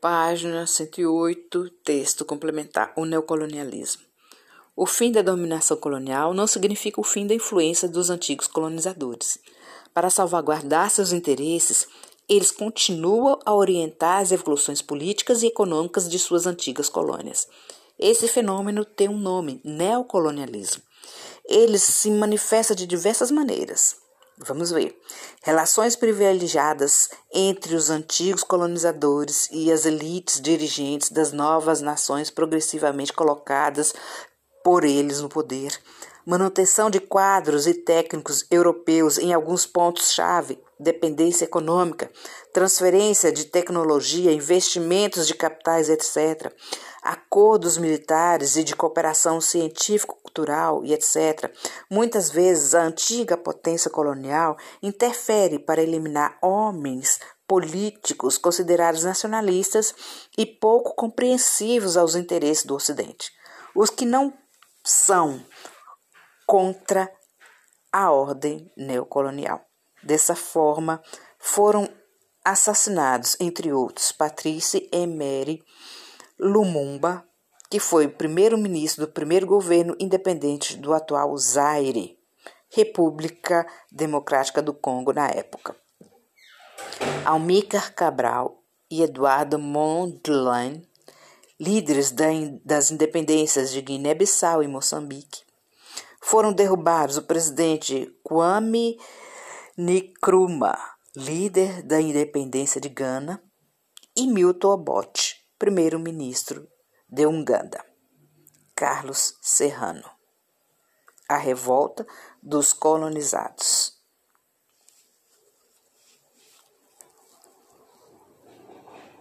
Página 108, texto complementar: O neocolonialismo. O fim da dominação colonial não significa o fim da influência dos antigos colonizadores. Para salvaguardar seus interesses, eles continuam a orientar as evoluções políticas e econômicas de suas antigas colônias. Esse fenômeno tem um nome: neocolonialismo. Ele se manifesta de diversas maneiras. Vamos ver. Relações privilegiadas entre os antigos colonizadores e as elites dirigentes das novas nações progressivamente colocadas por eles no poder. Manutenção de quadros e técnicos europeus em alguns pontos-chave, dependência econômica, transferência de tecnologia, investimentos de capitais, etc acordos militares e de cooperação científico-cultural e etc., muitas vezes a antiga potência colonial interfere para eliminar homens políticos considerados nacionalistas e pouco compreensivos aos interesses do Ocidente. Os que não são contra a ordem neocolonial. Dessa forma, foram assassinados, entre outros, Patrícia Emery Lumumba, que foi primeiro-ministro do primeiro governo independente do atual Zaire, República Democrática do Congo na época. Almícar Cabral e Eduardo Mondlane, líderes das independências de Guiné-Bissau e Moçambique, foram derrubados o presidente Kwame Nkrumah, líder da independência de Gana, e Milton Obote, primeiro-ministro de Uganda, Carlos Serrano. A revolta dos colonizados.